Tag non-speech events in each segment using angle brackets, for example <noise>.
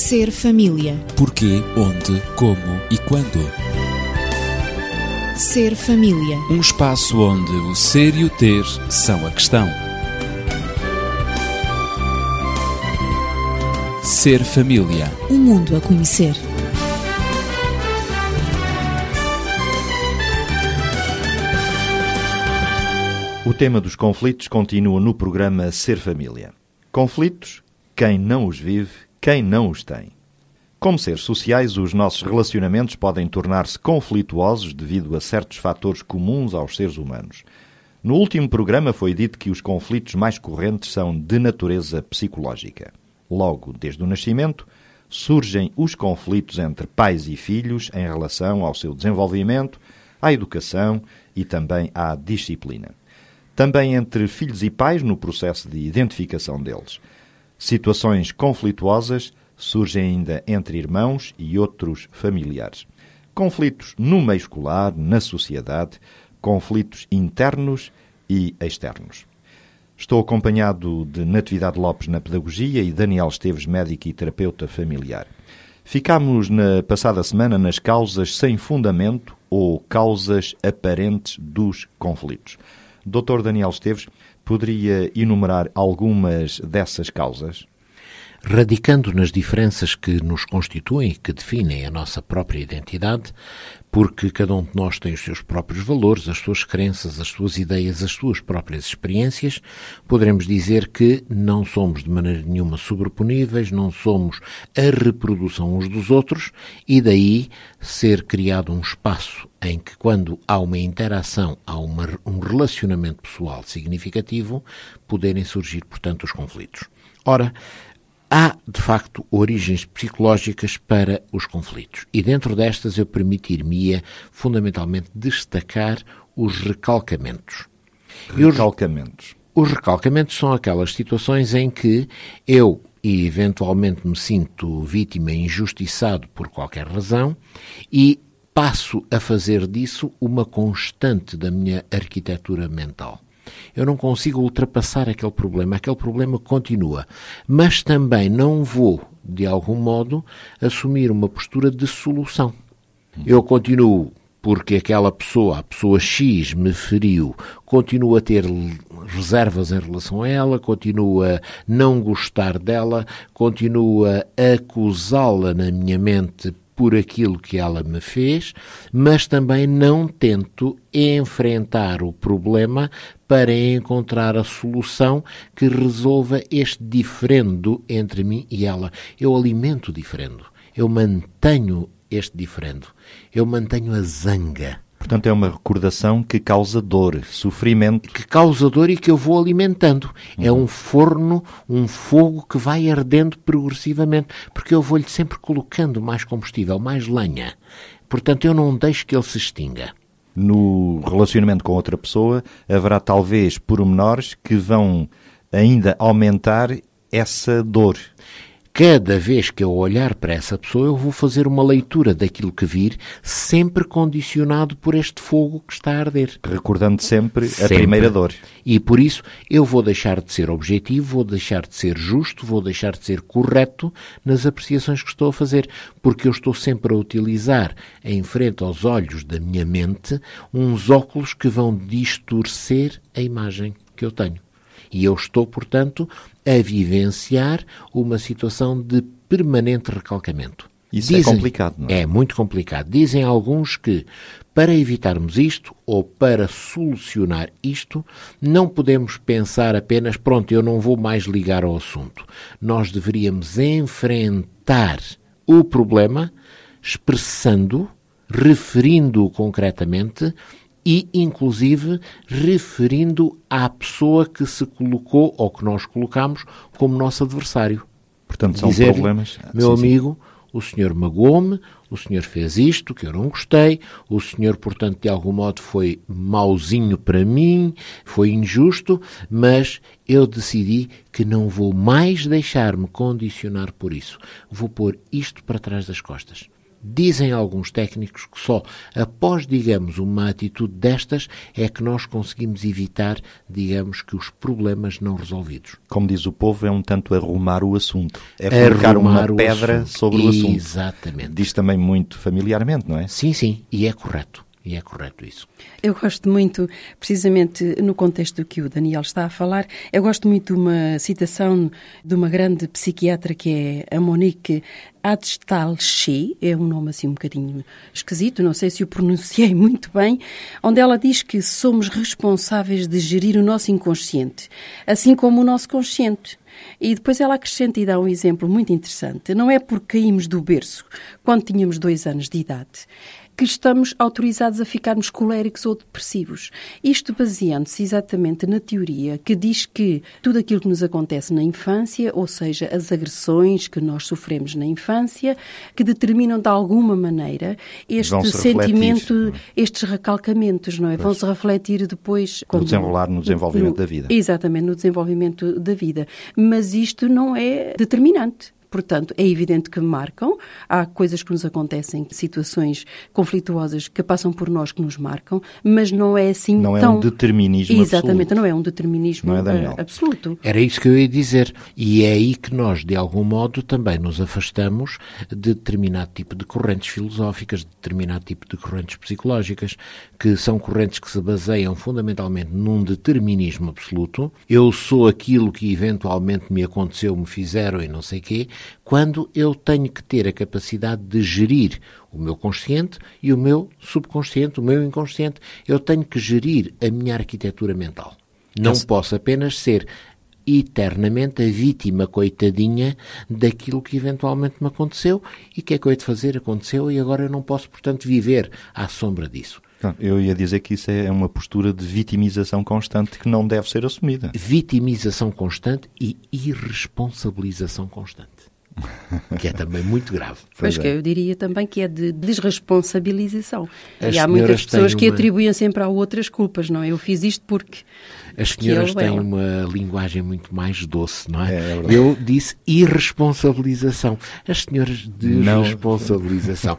Ser família. Porquê, onde, como e quando. Ser família. Um espaço onde o ser e o ter são a questão. Ser família. Um mundo a conhecer. O tema dos conflitos continua no programa Ser Família. Conflitos, quem não os vive, quem não os tem. Como seres sociais, os nossos relacionamentos podem tornar-se conflituosos devido a certos fatores comuns aos seres humanos. No último programa foi dito que os conflitos mais correntes são de natureza psicológica. Logo, desde o nascimento, surgem os conflitos entre pais e filhos em relação ao seu desenvolvimento, à educação e também à disciplina também entre filhos e pais no processo de identificação deles. Situações conflituosas surgem ainda entre irmãos e outros familiares. Conflitos no meio escolar, na sociedade, conflitos internos e externos. Estou acompanhado de Natividade Lopes na Pedagogia e Daniel Esteves, médico e terapeuta familiar. Ficámos na passada semana nas causas sem fundamento ou causas aparentes dos conflitos. Dr. Daniel Esteves, poderia enumerar algumas dessas causas? radicando nas diferenças que nos constituem e que definem a nossa própria identidade, porque cada um de nós tem os seus próprios valores, as suas crenças, as suas ideias, as suas próprias experiências, poderemos dizer que não somos de maneira nenhuma sobreponíveis, não somos a reprodução uns dos outros, e daí ser criado um espaço em que, quando há uma interação, há uma, um relacionamento pessoal significativo, poderem surgir, portanto, os conflitos. Ora, Há, de facto, origens psicológicas para os conflitos. E dentro destas eu permitir-me-ia, fundamentalmente, destacar os recalcamentos. Recalcamentos. Os, os recalcamentos são aquelas situações em que eu e eventualmente me sinto vítima injustiçado por qualquer razão e passo a fazer disso uma constante da minha arquitetura mental eu não consigo ultrapassar aquele problema, aquele problema continua. Mas também não vou, de algum modo, assumir uma postura de solução. Eu continuo porque aquela pessoa, a pessoa X, me feriu, continuo a ter reservas em relação a ela, continuo a não gostar dela, continuo a acusá-la na minha mente por aquilo que ela me fez, mas também não tento enfrentar o problema para encontrar a solução que resolva este diferendo entre mim e ela. Eu alimento o diferendo, eu mantenho este diferendo, eu mantenho a zanga Portanto, é uma recordação que causa dor, sofrimento. Que causa dor e que eu vou alimentando. Uhum. É um forno, um fogo que vai ardendo progressivamente, porque eu vou-lhe sempre colocando mais combustível, mais lenha. Portanto, eu não deixo que ele se extinga. No relacionamento com outra pessoa, haverá talvez pormenores que vão ainda aumentar essa dor cada vez que eu olhar para essa pessoa, eu vou fazer uma leitura daquilo que vir, sempre condicionado por este fogo que está a arder. Recordando sempre, sempre, a primeira dor. E por isso eu vou deixar de ser objetivo, vou deixar de ser justo, vou deixar de ser correto nas apreciações que estou a fazer, porque eu estou sempre a utilizar, em frente aos olhos da minha mente, uns óculos que vão distorcer a imagem que eu tenho. E eu estou, portanto, a vivenciar uma situação de permanente recalcamento. Isso é Dizem, é complicado, não é? É muito complicado. Dizem alguns que, para evitarmos isto ou para solucionar isto, não podemos pensar apenas, pronto, eu não vou mais ligar ao assunto. Nós deveríamos enfrentar o problema expressando, referindo-o concretamente e, inclusive, referindo à pessoa que se colocou ou que nós colocamos como nosso adversário. Portanto, são Dizer, problemas. Meu sim, amigo, sim. o senhor magoou-me, o senhor fez isto que eu não gostei, o senhor, portanto, de algum modo foi mauzinho para mim, foi injusto, mas eu decidi que não vou mais deixar-me condicionar por isso. Vou pôr isto para trás das costas. Dizem alguns técnicos que só após, digamos, uma atitude destas é que nós conseguimos evitar, digamos, que os problemas não resolvidos. Como diz o povo, é um tanto arrumar o assunto. É colocar uma pedra assunto. sobre o assunto. Exatamente. Diz também muito familiarmente, não é? Sim, sim, e é correto. E é correto isso. Eu gosto muito, precisamente no contexto que o Daniel está a falar, eu gosto muito de uma citação de uma grande psiquiatra que é a Monique Adstalchi, é um nome assim um bocadinho esquisito, não sei se o pronunciei <laughs> muito bem, onde ela diz que somos responsáveis de gerir o nosso inconsciente, assim como o nosso consciente. E depois ela acrescenta e dá um exemplo muito interessante. Não é porque caímos do berço quando tínhamos dois anos de idade que estamos autorizados a ficarmos coléricos ou depressivos. Isto baseando-se exatamente na teoria que diz que tudo aquilo que nos acontece na infância, ou seja, as agressões que nós sofremos na infância, que determinam de alguma maneira este sentimento, refletir. estes recalcamentos, não é? Vão-se refletir depois No desenrolar, no desenvolvimento no- da vida. Exatamente, no desenvolvimento da vida. Mas isto não é determinante. Portanto, é evidente que marcam. Há coisas que nos acontecem, situações conflituosas que passam por nós que nos marcam, mas não é assim Não é tão... um determinismo Exatamente, absoluto. não é um determinismo Não é, absoluto. Era isso que eu ia dizer. E é aí que nós, de algum modo, também nos afastamos de determinado tipo de correntes filosóficas, de determinado tipo de correntes psicológicas, que são correntes que se baseiam fundamentalmente num determinismo absoluto. Eu sou aquilo que eventualmente me aconteceu, me fizeram e não sei quê, quando eu tenho que ter a capacidade de gerir o meu consciente e o meu subconsciente, o meu inconsciente. Eu tenho que gerir a minha arquitetura mental. Não posso apenas ser eternamente a vítima coitadinha daquilo que eventualmente me aconteceu e que é que eu hei de fazer? Aconteceu e agora eu não posso, portanto, viver à sombra disso. Não, Eu ia dizer que isso é uma postura de vitimização constante que não deve ser assumida. Vitimização constante e irresponsabilização constante. <laughs> Que é também muito grave. Pois Pois que é. eu diria também que é de desresponsabilização. As e há muitas pessoas que uma- atribuem sempre a outras culpas, não é? Eu fiz isto porque... As senhoras têm ela. uma linguagem muito mais doce, não é? É, é. Eu disse irresponsabilização. As senhoras Não. desresponsabilização.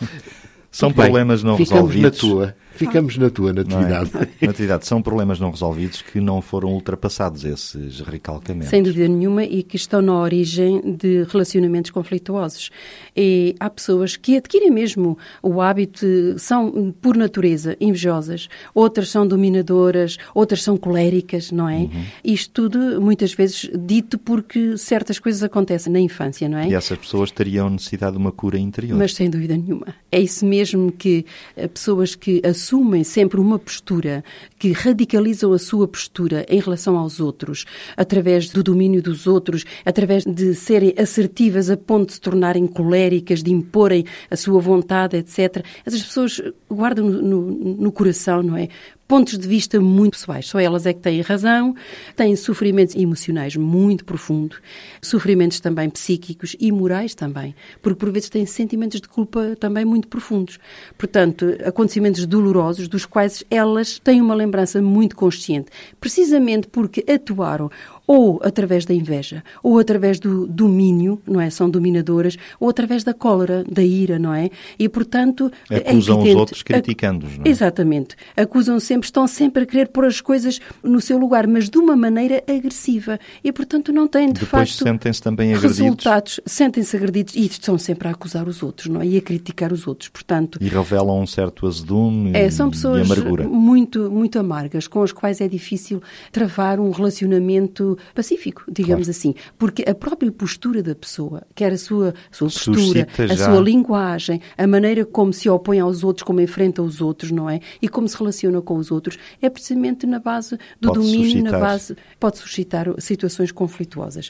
São Muito bem, problemas não ficamos resolvidos. Na tua, ficamos na tua, Não é? Natividade. Natividade, são problemas não resolvidos que não foram ultrapassados, esses recalcamentos. Sem dúvida nenhuma, e que estão na origem de relacionamentos conflituosos. E há pessoas que adquirem mesmo o hábito, são por natureza invejosas, outras são dominadoras, outras são coléricas, não é? Isto tudo, muitas vezes, dito porque certas coisas acontecem na infância, não é? E essas pessoas teriam necessidade de uma cura interior. Mas sem dúvida nenhuma. É isso mesmo que eh, pessoas que assumem sempre uma postura, que radicalizam a sua postura em relação aos outros, através do domínio dos outros, através de serem assertivas a ponto de se tornarem coléricas, de imporem a sua vontade, etc. Essas pessoas guardam no, no- no coração, não é? Pontos de vista muito pessoais. Só elas é que têm razão, têm sofrimentos emocionais muito profundos, sofrimentos também psíquicos e morais também, porque por vezes têm sentimentos de culpa também muito profundos. Portanto, acontecimentos dolorosos dos quais elas têm uma lembrança muito consciente, precisamente porque atuaram ou através da inveja, ou através do domínio, não é? São dominadoras, ou através da cólera, da ira, não é? E, portanto, é Acusam os evidente- outros criticando-os, não é? Exatamente. Acusam sempre, estão sempre a querer pôr as coisas no seu lugar, mas de uma maneira agressiva. E, portanto, não têm, de Depois facto, sentem-se também agredidos resultados. Sentem-se agredidos e estão sempre a acusar os outros, não é? E a criticar os outros. Portanto, e revelam um certo azedume é, são pessoas muito, muito amargas, com as quais é difícil travar um relacionamento pacífico, digamos Claro. assim. Porque a própria postura da pessoa, quer a sua, a sua postura, Suscita a já- sua linguagem, a maneira como se opõe aos outros, como enfrenta os outros, não é? E como se relaciona com os outros, é precisamente na base do Pode domínio, suscitar. na base. pode suscitar situações conflituosas.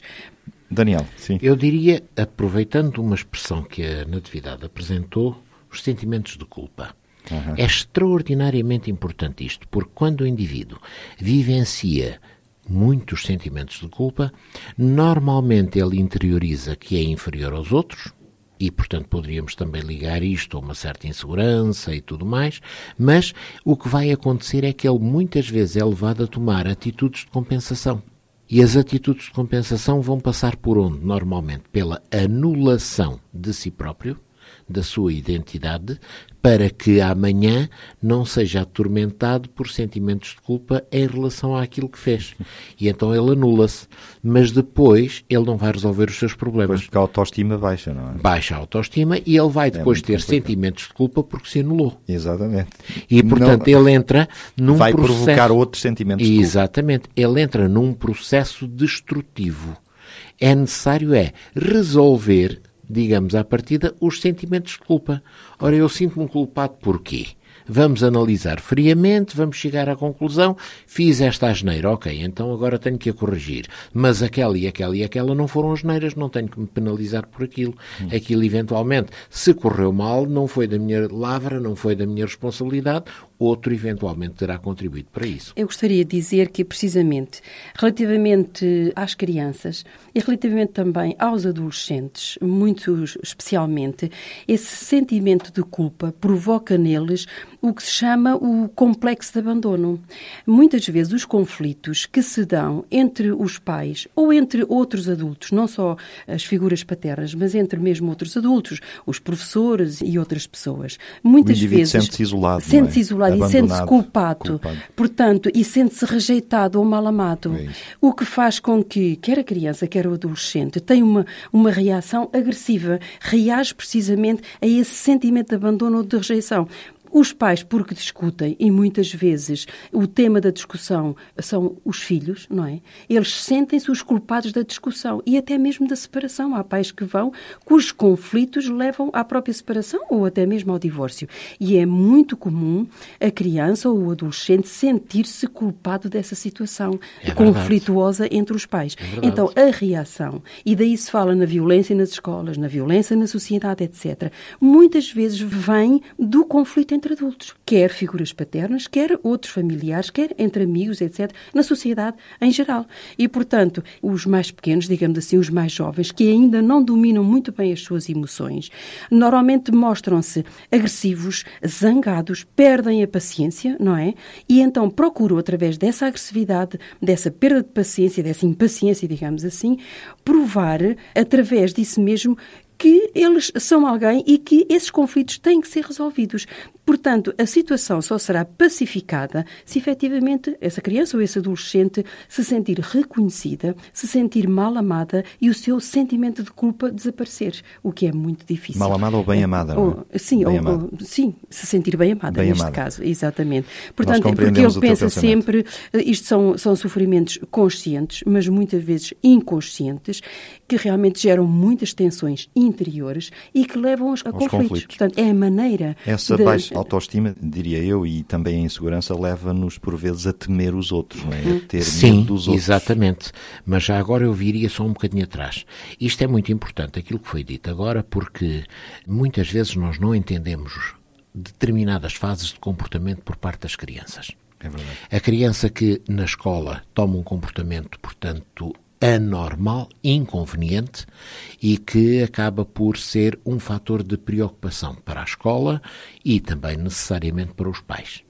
Daniel, sim. Eu diria, aproveitando uma expressão que a Natividade apresentou, os sentimentos de culpa. É extraordinariamente importante isto, porque quando o indivíduo vivencia muitos sentimentos de culpa, normalmente ele interioriza que é inferior aos outros, e, portanto, poderíamos também ligar isto a uma certa insegurança e tudo mais, mas o que vai acontecer é que ele muitas vezes é levado a tomar atitudes de compensação. E as atitudes de compensação vão passar por onde? Normalmente pela anulação de si próprio, da sua identidade para que amanhã não seja atormentado por sentimentos de culpa em relação àquilo que fez. E então ele anula-se. Mas depois ele não vai resolver os seus problemas. Pois porque a autoestima baixa, não é? Baixa a autoestima e ele vai depois muito ter complicado. sentimentos de culpa porque se anulou. Exatamente. E, portanto, Não- ele entra num vai processo... provocar outros sentimentos de culpa. Exatamente. Ele entra num processo destrutivo. É necessário é resolver, digamos à partida, os sentimentos de culpa. Ora, eu sinto-me culpado por quê? Vamos analisar friamente, vamos chegar à conclusão, fiz esta asneira, ok, então agora tenho que a corrigir. Mas aquela e aquela e aquela não foram asneiras, não tenho que me penalizar por aquilo. Aquilo, eventualmente, se correu mal, não foi da minha lavra, não foi da minha responsabilidade, outro eventualmente terá contribuído para isso. Eu gostaria de dizer que, precisamente, relativamente às crianças e relativamente também aos adolescentes, muito especialmente, esse sentimento de culpa provoca neles o que se chama o complexo de abandono. Muitas vezes os conflitos que se dão entre os pais ou entre outros adultos, não só as figuras paternas, mas entre mesmo outros adultos, os professores e outras pessoas, muitas indivíduo vezes sente-se isolado, não é? Sente-se isolado e sente-se culpado, culpado. portanto, e sente-se rejeitado ou mal amado. É o que faz com que, quer a criança, quer o adolescente, tenha uma, uma reação agressiva, reage precisamente a esse sentimento de abandono ou de rejeição. Os pais, porque discutem, e muitas vezes o tema da discussão são os filhos, não é? Eles sentem-se os culpados da discussão e até mesmo da separação. Há pais que vão, cujos conflitos levam à própria separação ou até mesmo ao divórcio. E é muito comum a criança ou o adolescente sentir-se culpado dessa situação É conflituosa entre os pais. verdade. então, a reação, e daí se fala na violência nas escolas, na violência na sociedade, etc., muitas vezes vem do conflito entre adultos, quer figuras paternas, quer outros familiares, quer entre amigos, etc., na sociedade em geral. E, portanto, os mais pequenos, digamos assim, os mais jovens, que ainda não dominam muito bem as suas emoções, normalmente mostram-se agressivos, zangados, perdem a paciência, não é? E então procuram, através dessa agressividade, dessa perda de paciência, dessa impaciência, digamos assim, provar, através disso mesmo, que eles são alguém e que esses conflitos têm que ser resolvidos. Portanto, a situação só será pacificada se efetivamente essa criança ou esse adolescente se sentir reconhecida, se sentir mal amada e o seu sentimento de culpa desaparecer, o que é muito difícil. Mal amada ou bem amada, não é? Ou- sim, Bem ou- amada. ou- sim, se sentir bem amada Bem neste amada. caso, exatamente. Portanto, porque compreendemos ele pensa sempre, eh, isto são, são sofrimentos conscientes, mas muitas vezes inconscientes, que realmente geram muitas tensões interiores e que levam a conflitos. conflitos. Portanto, é a maneira Essa de- baixa autoestima, diria eu, e também a insegurança, leva-nos por vezes a temer os outros, não é? A ter Sim, medo dos outros. exatamente. Mas já agora eu viria só um bocadinho atrás. Isto é muito importante, aquilo que foi dito agora, porque muitas vezes nós não entendemos determinadas fases de comportamento por parte das crianças. É verdade. A criança que na escola toma um comportamento, portanto, anormal, inconveniente e que acaba por ser um fator de preocupação para a escola e também necessariamente para os pais.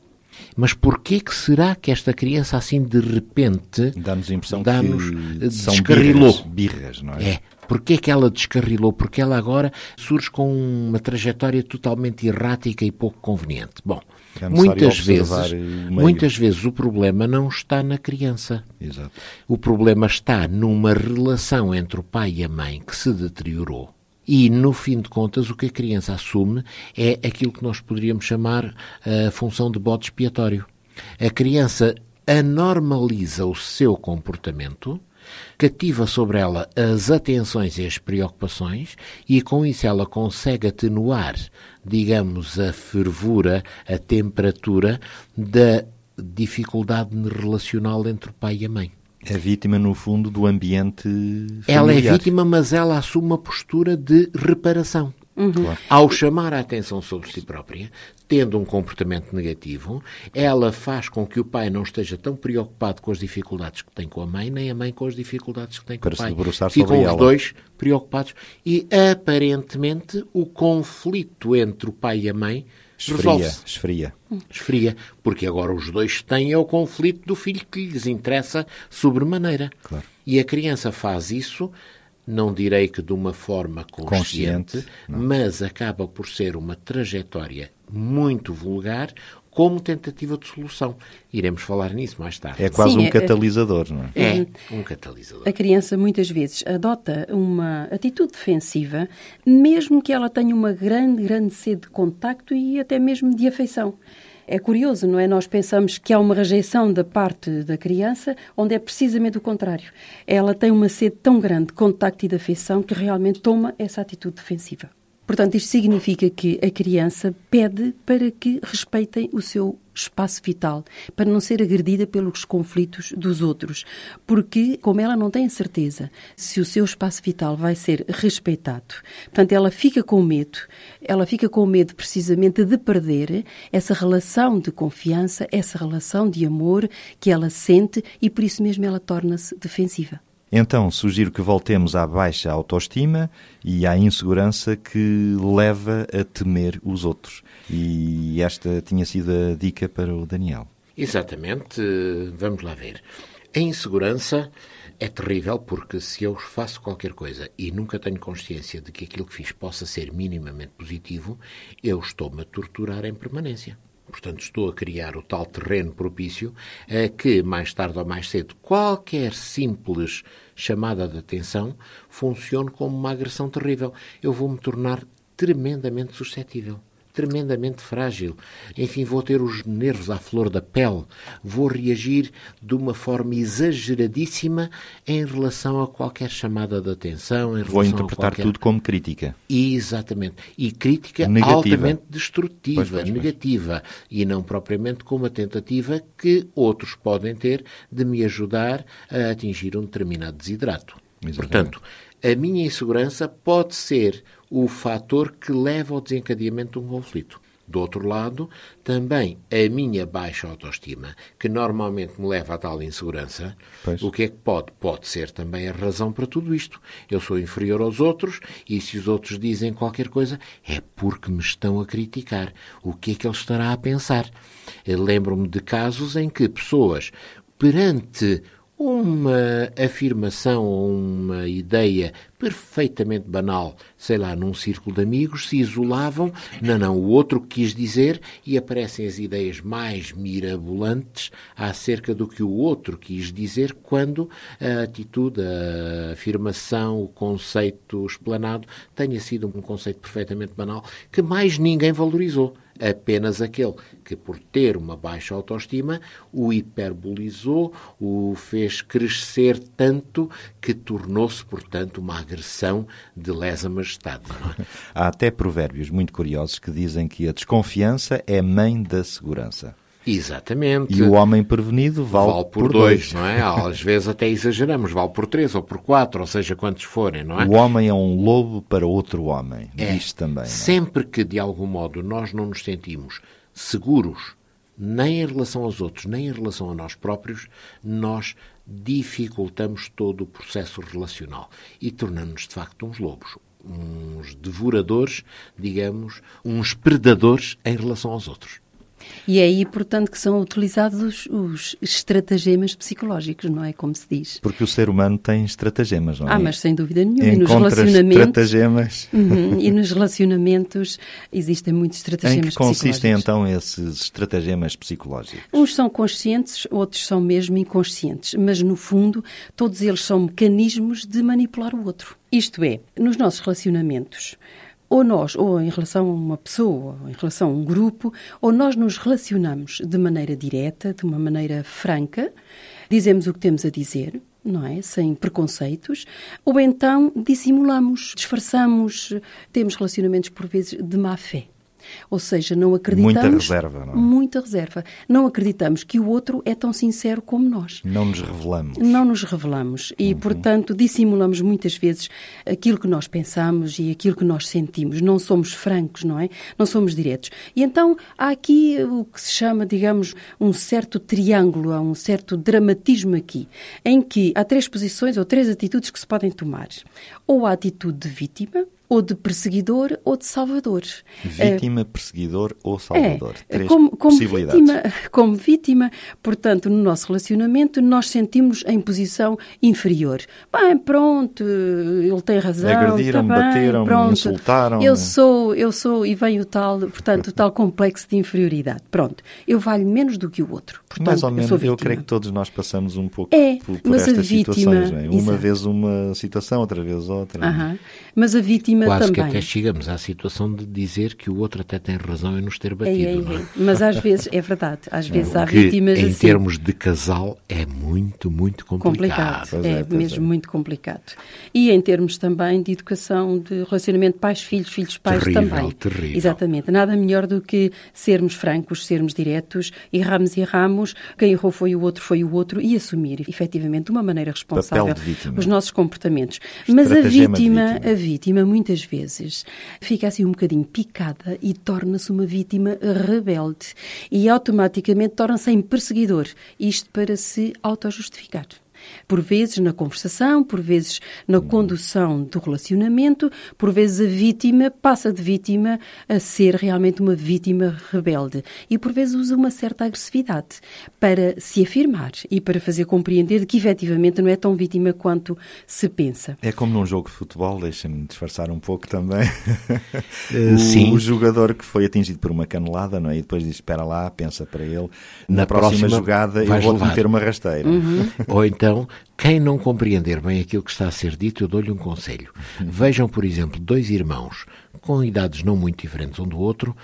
Mas porquê que será que esta criança assim de repente Dá-nos a impressão dá-nos- que são descarrilou? birras, birras, não é? É. Porquê que ela descarrilou? Porque ela agora surge com uma trajetória totalmente errática e pouco conveniente. Bom, É muitas vezes, muitas vezes o problema não está na criança. Exato. O problema está numa relação entre o pai e a mãe que se deteriorou. E, no fim de contas, o que a criança assume é aquilo que nós poderíamos chamar a função de bode expiatório. A criança anormaliza o seu comportamento, cativa sobre ela as atenções e as preocupações e com isso ela consegue atenuar, digamos, a fervura, a temperatura da dificuldade relacional entre o pai e a mãe. É vítima, no fundo, do ambiente Ela é familiar. vítima, mas ela assume uma postura de reparação. Claro. Ao chamar a atenção sobre si própria, tendo um comportamento negativo, ela faz com que o pai não esteja tão preocupado com as dificuldades que tem com a mãe, nem a mãe com as dificuldades que tem com Para o pai. Ficam os ela. dois preocupados e, aparentemente, o conflito entre o pai e a mãe Esfria, esfria. esfria, porque agora os dois têm é o conflito do filho que lhes interessa sobremaneira. Claro. E a criança faz isso não direi que de uma forma consciente, Consciente, mas acaba por ser uma trajetória muito vulgar como tentativa de solução. Iremos falar nisso mais tarde. É quase Sim, um é- catalisador, não é? É um catalisador. A criança muitas vezes adota uma atitude defensiva, mesmo que ela tenha uma grande, grande sede de contacto e até mesmo de afeição. É curioso, não é? Nós pensamos que há uma rejeição da parte da criança, onde é precisamente o contrário. Ela tem uma sede tão grande de contacto e de afeição que realmente toma essa atitude defensiva. Portanto, isto significa que a criança pede para que respeitem o seu espaço vital, para não ser agredida pelos conflitos dos outros. Porque, como ela não tem certeza se o seu espaço vital vai ser respeitado, portanto, ela fica com medo, ela fica com medo precisamente de perder essa relação de confiança, essa relação de amor que ela sente e por isso mesmo ela torna-se defensiva. Então, sugiro que voltemos à baixa autoestima e à insegurança que leva a temer os outros. E esta tinha sido a dica para o Daniel. Exatamente. Vamos lá ver. A insegurança é terrível porque se eu faço qualquer coisa e nunca tenho consciência de que aquilo que fiz possa ser minimamente positivo, eu estou-me a torturar em permanência. Portanto, estou a criar o tal terreno propício a que, mais tarde ou mais cedo, qualquer simples chamada de atenção funcione como uma agressão terrível. Eu vou me tornar tremendamente suscetível tremendamente frágil. Enfim, vou ter os nervos à flor da pele, vou reagir de uma forma exageradíssima em relação a qualquer chamada de atenção, em Vou interpretar a qualquer... tudo como crítica. Exatamente. E crítica Negativa. altamente destrutiva, Pois, pois, pois. negativa, e não propriamente como uma tentativa que outros podem ter de me ajudar a atingir um determinado desidrato. Exatamente. Portanto, a minha insegurança pode ser o fator que leva ao desencadeamento de um conflito. Do outro lado, também a minha baixa autoestima, que normalmente me leva a tal insegurança, Pois. o que é que pode? Pode ser também a razão para tudo isto. Eu sou inferior aos outros e se os outros dizem qualquer coisa é porque me estão a criticar. O que é que ele estará a pensar? Lembro-me de casos em que pessoas, perante uma afirmação ou uma ideia perfeitamente banal, sei lá, num círculo de amigos, se isolavam, não, não, o outro quis dizer e aparecem as ideias mais mirabolantes acerca do que o outro quis dizer quando a atitude, a afirmação, o conceito explanado tenha sido um conceito perfeitamente banal que mais ninguém valorizou apenas aquele que, por ter uma baixa autoestima, o hiperbolizou, o fez crescer tanto que tornou-se, portanto, uma agressão de lesa majestade. é? <laughs> Há até provérbios muito curiosos que dizem que a desconfiança é mãe da segurança. Exatamente. E o homem prevenido vale, Vale por, dois, não é? Às vezes até exageramos, vale por três ou por quatro, ou seja, quantos forem, não é? O homem é um lobo para outro homem. É. Diz também. é? Sempre que, de algum modo, nós não nos sentimos seguros, nem em relação aos outros, nem em relação a nós próprios, nós dificultamos todo o processo relacional e tornamos-nos, de facto, uns lobos, uns devoradores, digamos, uns predadores em relação aos outros. E é aí, portanto, que são utilizados os estratagemas psicológicos, não é? Como se diz. Porque o ser humano tem estratagemas, não é? Ah, mas sem dúvida nenhuma. E nos relacionamentos. estratagemas. Uhum, e nos relacionamentos existem muitos Em estratagemas que consistem então esses estratagemas psicológicos? Uns são conscientes, outros são mesmo inconscientes, mas no fundo todos eles são mecanismos de manipular o outro. Isto é, nos nossos relacionamentos, ou nós, ou em relação a uma pessoa, ou em relação a um grupo, ou nós nos relacionamos de maneira direta, de uma maneira franca, dizemos o que temos a dizer, não é? Sem preconceitos, ou então dissimulamos, disfarçamos, temos relacionamentos por vezes de má fé. Ou seja, não acreditamos. Muita reserva, não é? Muita reserva. Não acreditamos que o outro é tão sincero como nós. Não nos revelamos. Não nos revelamos e, portanto, dissimulamos muitas vezes aquilo que nós pensamos e aquilo que nós sentimos. Não somos francos, não é? Não somos diretos. E então há aqui o que se chama, digamos, um certo triângulo, há um certo dramatismo aqui, em que há três posições ou três atitudes que se podem tomar. Ou a atitude de vítima, ou de perseguidor ou de salvador. Vítima, perseguidor ou salvador. É, Três como, como possibilidades. vítima, como vítima, portanto, no nosso relacionamento, nós sentimos em posição inferior. Bem, pronto, ele tem razão. Agrediram-me, tá bem, bateram-me, pronto, insultaram-me. Eu sou, eu sou, e vem o tal, portanto, o tal complexo de inferioridade. Pronto, eu valho menos do que o outro. Portanto, Mais ou eu menos, eu, vítima. creio que todos nós passamos um pouco É, por, por mas a estas vítima- situações. Não é? Uma vez uma situação, outra vez outra. Aham. Mas a vítima Quase que também. até chegamos à situação de dizer que o outro até tem razão em nos ter É, batido. é, é? é. Mas às vezes, é verdade, às vezes há que, vítimas em assim. termos de casal, é muito, muito complicado. complicado. É, é, mesmo é. muito complicado. E em termos também de educação, de relacionamento pais-filhos, filhos-pais também. terrível. Exatamente. Nada melhor do que sermos francos, sermos diretos, erramos e erramos, quem errou foi o outro, foi o outro, e assumir, efetivamente, de uma maneira responsável, os nossos comportamentos. Mas a vítima, vítima. a vítima, muitas vezes, fica assim um bocadinho picada e torna-se uma vítima rebelde. E automaticamente torna-se em perseguidor. Isto para se autojustificar. Por vezes na conversação, por vezes na condução do relacionamento, por vezes a vítima passa de vítima a ser realmente uma vítima rebelde. E por vezes usa uma certa agressividade para se afirmar e para fazer compreender que efetivamente não é tão vítima quanto se pensa. É como num jogo de futebol, deixa-me disfarçar um pouco também. <laughs> O, sim. o jogador que foi atingido por uma canelada, não é? E depois diz: Espera lá, pensa para ele. Na, Na próxima, próxima jogada eu vou levar." meter uma rasteira. Ou então, quem não compreender bem aquilo que está a ser dito, eu dou-lhe um conselho. Vejam, por exemplo, dois irmãos com idades não muito diferentes um do outro,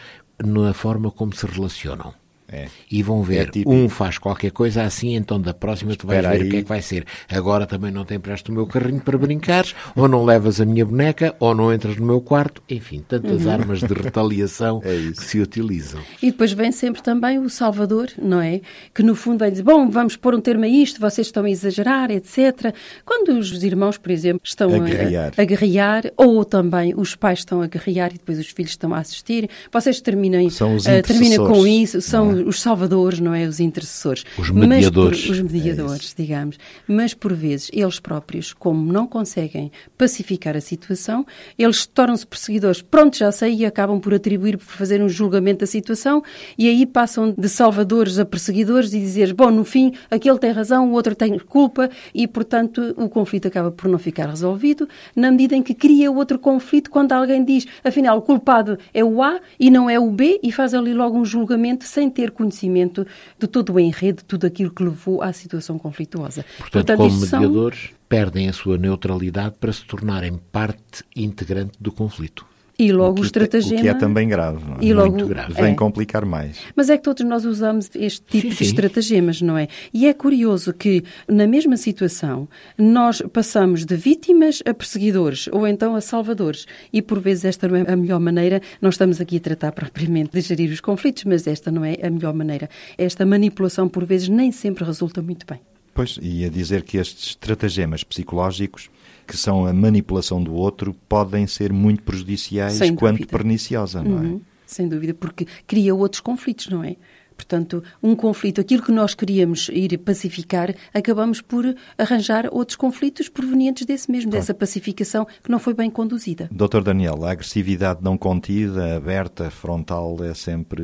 na forma como se relacionam. É. E vão ver, típico. um faz qualquer coisa assim, então da próxima tu vais Espera ver aí. o que é que vai ser. Agora também não te empresto o meu carrinho para brincares, ou não levas a minha boneca, ou não entras no meu quarto. Enfim, tantas armas de retaliação <laughs> É que se utilizam. E depois vem sempre também o Salvador, não é? Que no fundo vai dizer, bom, vamos pôr um termo a isto, vocês estão a exagerar, etc. Quando os irmãos, por exemplo, estão A guerrear. a, a guerrear, ou também os pais estão a guerrear e depois os filhos estão a assistir, vocês terminem, São os eh, terminam com isso, são não é? Os salvadores, não é? Os intercessores. Os por- mediadores. os mediadores, digamos. Mas por vezes, eles próprios, como não conseguem pacificar a situação, eles tornam-se perseguidores. Pronto, já sei, e acabam por atribuir, por fazer um julgamento da situação, e aí passam de salvadores a perseguidores e dizer, bom, no fim, aquele tem razão, o outro tem culpa, e portanto o conflito acaba por não ficar resolvido, na medida em que cria outro conflito quando alguém diz, afinal, o culpado é o A e não é o B, e faz ali logo um julgamento sem ter conhecimento de todo o enredo, de tudo aquilo que levou à situação conflituosa. Portanto, como isto são- mediadores, perdem a sua neutralidade para se tornarem parte integrante do conflito. E logo o, o que, estratagema. o que é também grave. Não é? E logo, Muito grave. Vem é. complicar mais. Mas é que todos nós usamos este tipo Sim, de sim. estratagemas, não é? E é curioso que, na mesma situação, nós passamos de vítimas a perseguidores ou então a salvadores. E, por vezes, esta não é a melhor maneira. Não estamos aqui a tratar propriamente de gerir os conflitos, mas esta não é a melhor maneira. Esta manipulação, por vezes, nem sempre resulta muito bem. Pois, e a dizer que estes estratagemas psicológicos, que são a manipulação do outro, podem ser muito prejudiciais quanto perniciosa, não é? Uhum, sem dúvida, porque cria outros conflitos, não é? Portanto, um conflito, aquilo que nós queríamos ir pacificar, acabamos por arranjar outros conflitos provenientes desse mesmo, dessa pacificação que não foi bem conduzida. Doutor Daniel, a agressividade não contida, aberta, frontal, é sempre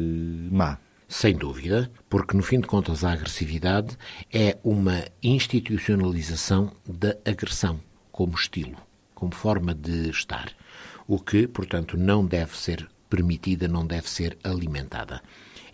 má. Sem dúvida, porque no fim de contas a agressividade é uma institucionalização da agressão como estilo, como forma de estar, o que, portanto, não deve ser permitida, não deve ser alimentada.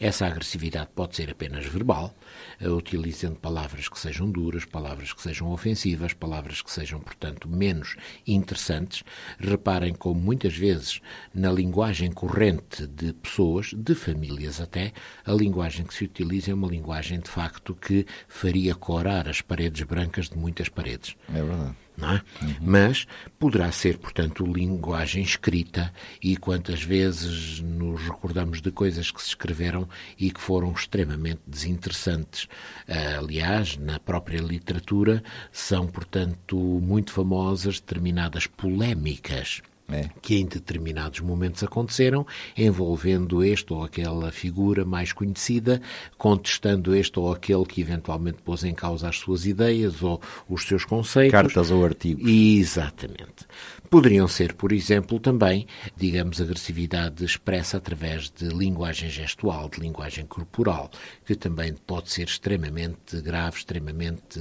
Essa agressividade pode ser apenas verbal, eh, utilizando palavras que sejam duras, palavras que sejam ofensivas, palavras que sejam, portanto, menos interessantes. Reparem como muitas vezes na linguagem corrente de pessoas, de famílias até, a linguagem que se utiliza é uma linguagem de facto que faria corar as paredes brancas de muitas paredes É verdade. Não é? Mas poderá ser, portanto, linguagem escrita e quantas vezes nos recordamos de coisas que se escreveram e que foram extremamente desinteressantes. Ah, Aliás, na própria literatura são, portanto, muito famosas determinadas polémicas É. que em determinados momentos aconteceram, envolvendo este ou aquela figura mais conhecida, contestando este ou aquele que eventualmente pôs em causa as suas ideias ou os seus conceitos. Cartas ou artigos. Exatamente. Poderiam ser, por exemplo, também, digamos, agressividade expressa através de linguagem gestual, de linguagem corporal, que também pode ser extremamente grave, extremamente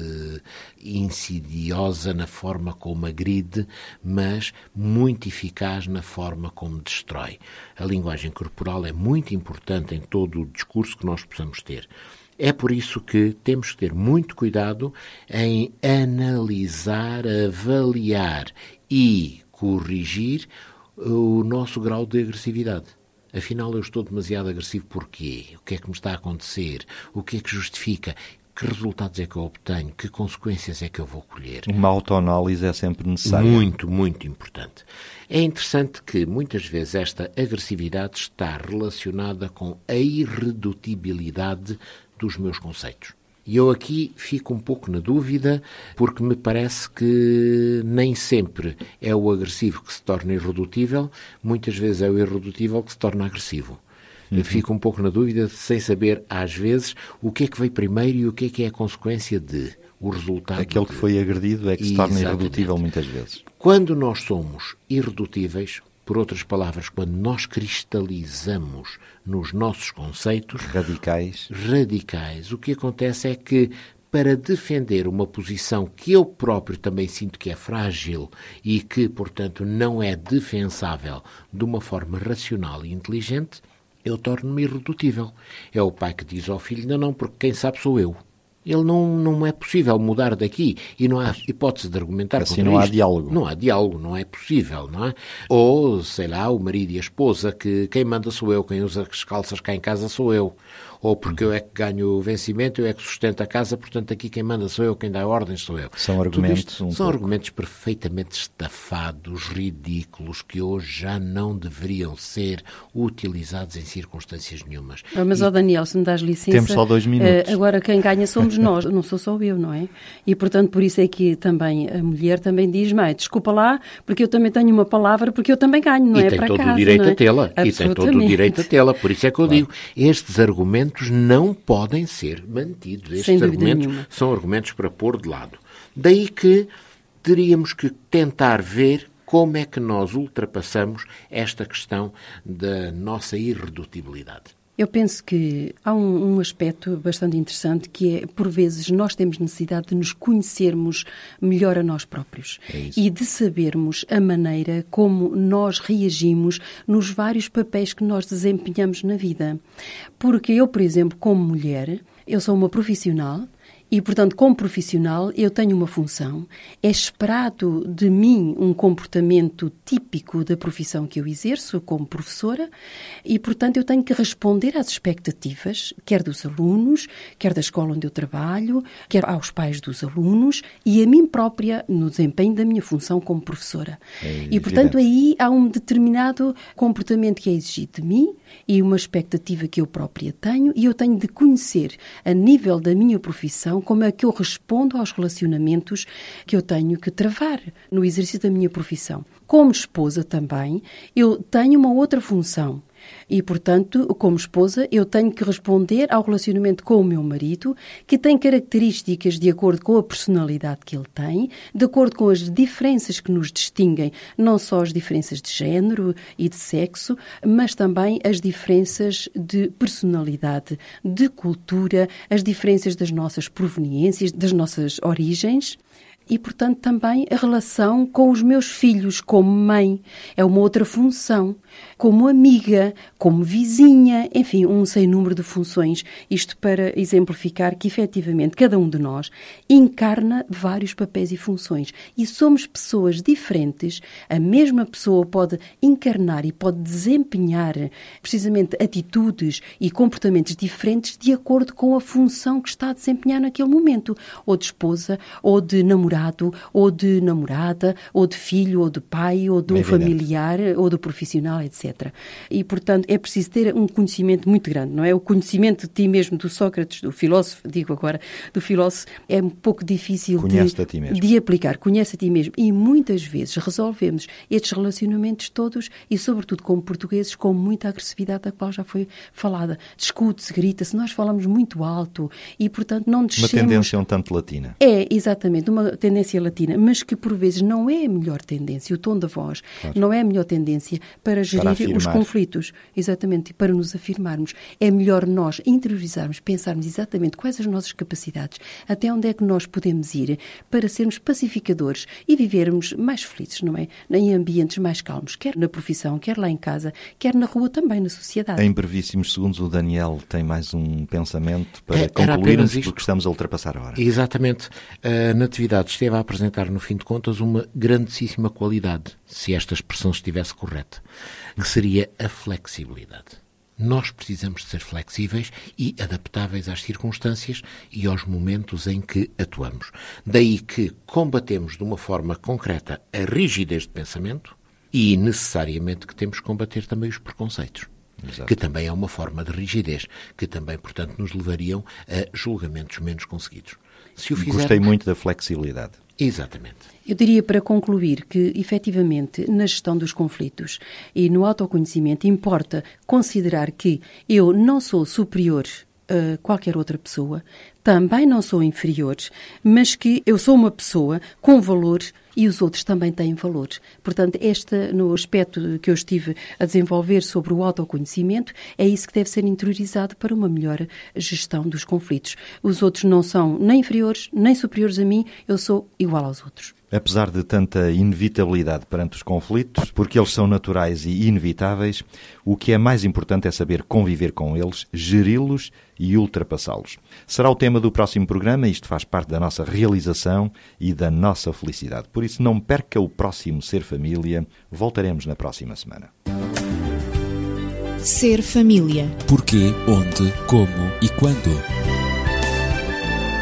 insidiosa na forma como agride, mas muito eficaz na forma como destrói. A linguagem corporal é muito importante em todo o discurso que nós possamos ter. É por isso que temos que ter muito cuidado em analisar, avaliar e corrigir o nosso grau de agressividade. Afinal, eu estou demasiado agressivo porquê? O que é que me está a acontecer? O que é que justifica? Que resultados é que eu obtenho? Que consequências é que eu vou colher? Uma autoanálise é sempre necessária. Muito, muito importante. É interessante que muitas vezes esta agressividade está relacionada com a irredutibilidade dos meus conceitos. E eu aqui fico um pouco na dúvida, porque me parece que nem sempre é o agressivo que se torna irredutível, muitas vezes é o irredutível que se torna agressivo. Uhum. Fico um pouco na dúvida, sem saber, às vezes, o que é que veio primeiro e o que é que é a consequência de. O resultado. Aquele que foi agredido é que se torna irredutível muitas vezes. Quando nós somos irredutíveis, por outras palavras, quando nós cristalizamos nos nossos conceitos radicais, radicais, o que acontece é que para defender uma posição que eu próprio também sinto que é frágil e que, portanto, não é defensável de uma forma racional e inteligente, eu torno-me irredutível. É o pai que diz ao filho: não, não, porque quem sabe sou eu ele não, não é possível mudar daqui e não há hipótese de argumentar assim não há isto. diálogo. Não há diálogo, não é possível, não é? Ou, sei lá, o marido e a esposa que quem manda sou eu, quem usa as calças cá em casa sou eu ou porque eu é que ganho o vencimento, eu é que sustento a casa, portanto aqui quem manda sou eu, quem dá ordens sou eu. São argumentos um São pouco. argumentos perfeitamente estafados, ridículos, que hoje já não deveriam ser utilizados em circunstâncias nenhumas. Ah, mas, ó Daniel, se me dás licença... Temos só dois minutos. Uh, agora quem ganha somos <laughs> nós, não sou só eu, não é? E, portanto, por isso é que também a mulher também diz, mãe, desculpa lá, porque eu também tenho uma palavra, porque eu também ganho, não e é? tem Para todo casa, o direito é? a tê-la. E tem todo o direito a tê-la. Por isso é que eu claro. digo, estes argumentos não podem ser mantidos. Estes argumentos nenhuma. são argumentos para pôr de lado. Daí que teríamos que tentar ver como é que nós ultrapassamos esta questão da nossa irredutibilidade. Eu penso que há um, um, aspecto bastante interessante que é, por vezes, nós temos necessidade de nos conhecermos melhor a nós próprios é e de sabermos a maneira como nós reagimos nos vários papéis que nós desempenhamos na vida. Porque eu, por exemplo, como mulher, eu sou uma profissional e, portanto, como profissional, eu tenho uma função. É esperado de mim um comportamento típico da profissão que eu exerço como professora e, portanto, eu tenho que responder às expectativas, quer dos alunos, quer da escola onde eu trabalho, quer aos pais dos alunos e a mim própria no desempenho da minha função como professora. É e, portanto, aí há um determinado comportamento que é exigido de mim e uma expectativa que eu própria tenho e eu tenho de conhecer a nível da minha profissão como é que eu respondo aos relacionamentos que eu tenho que travar no exercício da minha profissão. Como esposa também, eu tenho uma outra função. E, portanto, como esposa, eu tenho que responder ao relacionamento com o meu marido, que tem características de acordo com a personalidade que ele tem, de acordo com as diferenças que nos distinguem, não só as diferenças de género e de sexo, mas também as diferenças de personalidade, de cultura, as diferenças das nossas proveniências, das nossas origens e, portanto, também a relação com os meus filhos como mãe. É uma outra função. Como amiga, como vizinha, enfim, um sem número de funções. Isto para exemplificar que, efetivamente, cada um de nós encarna vários papéis e funções. E somos pessoas diferentes. A mesma pessoa pode encarnar e pode desempenhar precisamente atitudes e comportamentos diferentes de acordo com a função que está a desempenhar naquele momento. Ou de esposa, ou de namorada ou de namorada, ou de filho, ou de pai, ou de um evidente. familiar, ou de profissional, etc. E, portanto, é preciso ter um conhecimento muito grande, não é? O conhecimento de ti mesmo, do Sócrates, do filósofo, digo agora, do filósofo, é um pouco difícil de, de aplicar. Conhece a ti mesmo. E muitas vezes resolvemos estes relacionamentos todos e, sobretudo, como portugueses, com muita agressividade, da qual já foi falada. Discute-se, grita-se, nós falamos muito alto e, portanto, não Uma descemos... tendência um tanto latina. É, exatamente, uma tendência latina, mas que por vezes não é a melhor tendência, o tom da voz não é a melhor tendência para gerir os afirmar. conflitos, exatamente, e para nos afirmarmos. É melhor nós interiorizarmos, pensarmos exatamente quais as nossas capacidades, até onde é que nós podemos ir para sermos pacificadores e vivermos mais felizes, não é? Em ambientes mais calmos, quer na profissão, quer lá em casa, quer na rua também, na sociedade. Em brevíssimos segundos, o Daniel tem mais um pensamento para É, concluirmos, porque estamos a ultrapassar a hora. Exatamente. A Natividade esteve a apresentar, no fim de contas, uma grandíssima qualidade, se esta expressão estivesse correta, que seria a flexibilidade. Nós precisamos de ser flexíveis e adaptáveis às circunstâncias e aos momentos em que atuamos. Daí que combatemos de uma forma concreta a rigidez de pensamento e necessariamente que temos que combater também os preconceitos. Exato. Que também é uma forma de rigidez, que também, portanto, nos levariam a julgamentos menos conseguidos. Se o fizermos... Gostei muito da flexibilidade. Exatamente. Eu diria para concluir que, efetivamente, na gestão dos conflitos e no autoconhecimento, importa considerar que eu não sou superior a qualquer outra pessoa, também não sou inferior, mas que eu sou uma pessoa com valor e os outros também têm valor. Portanto, este, no aspecto que eu estive a desenvolver sobre o autoconhecimento, é isso que deve ser interiorizado para uma melhor gestão dos conflitos. Os outros não são nem inferiores, nem superiores a mim, eu sou igual aos outros. Apesar de tanta inevitabilidade perante os conflitos, porque eles são naturais e inevitáveis, o que é mais importante é saber conviver com eles, geri-los e ultrapassá-los. Será o tema do próximo programa, isto faz parte da nossa realização e da nossa felicidade. Por isso, não perca o próximo Ser Família. Voltaremos na próxima semana. Ser família. Porquê, onde, como e quando.